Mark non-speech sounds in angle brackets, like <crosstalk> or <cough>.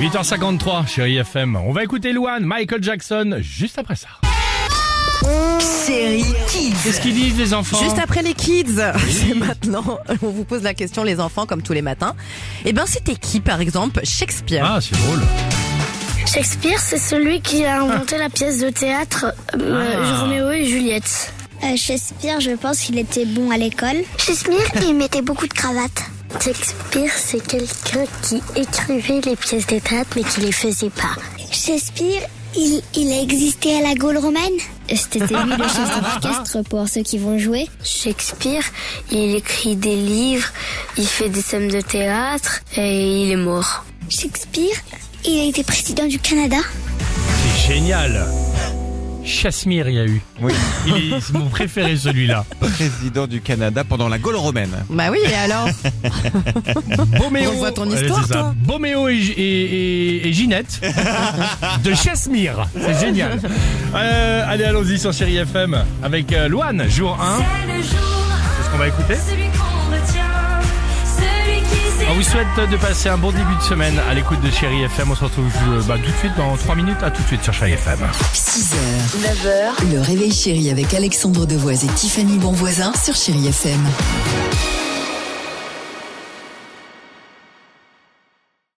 8h53, chérie FM. On va écouter Luan, Michael Jackson, juste après ça. Chéri Kids. Qu'est-ce qu'ils disent les enfants Juste après les kids, c'est maintenant. On vous pose la question, les enfants, comme tous les matins. Eh ben, c'était qui, par exemple Shakespeare. Ah, c'est drôle. Shakespeare, c'est celui qui a inventé la pièce de théâtre euh, Ah. Roméo et Juliette. Euh, Shakespeare, je pense qu'il était bon à l'école. Shakespeare, il mettait beaucoup de cravates. Shakespeare, c'est quelqu'un qui écrivait les pièces de théâtre mais qui les faisait pas. Shakespeare, il, il a existé à la Gaule romaine? C'était lui le chef d'orchestre pour ceux qui vont jouer. Shakespeare, il écrit des livres, il fait des scènes de théâtre et il est mort. Shakespeare, il a été président du Canada? C'est génial. Chasmir, il y a eu. Oui, Il est- C'est mon préféré celui-là. président du Canada pendant la Gaule romaine. Bah oui, et alors <laughs> Boméo. On voit ton Allez, histoire, c'est ça. toi. Boméo et, et, et- et Ginette <laughs> de Chasmir. C'est génial. Euh, allez, allons-y sur Chéri FM avec euh, Luan, jour 1. C'est ce qu'on va écouter. On vous souhaite de passer un bon début de semaine à l'écoute de Chéri FM. On se retrouve euh, bah, tout de suite dans 3 minutes. À tout de suite sur Chéri FM. 6h, 9h, le réveil chéri avec Alexandre Devoise et Tiffany Bonvoisin sur Chéri FM.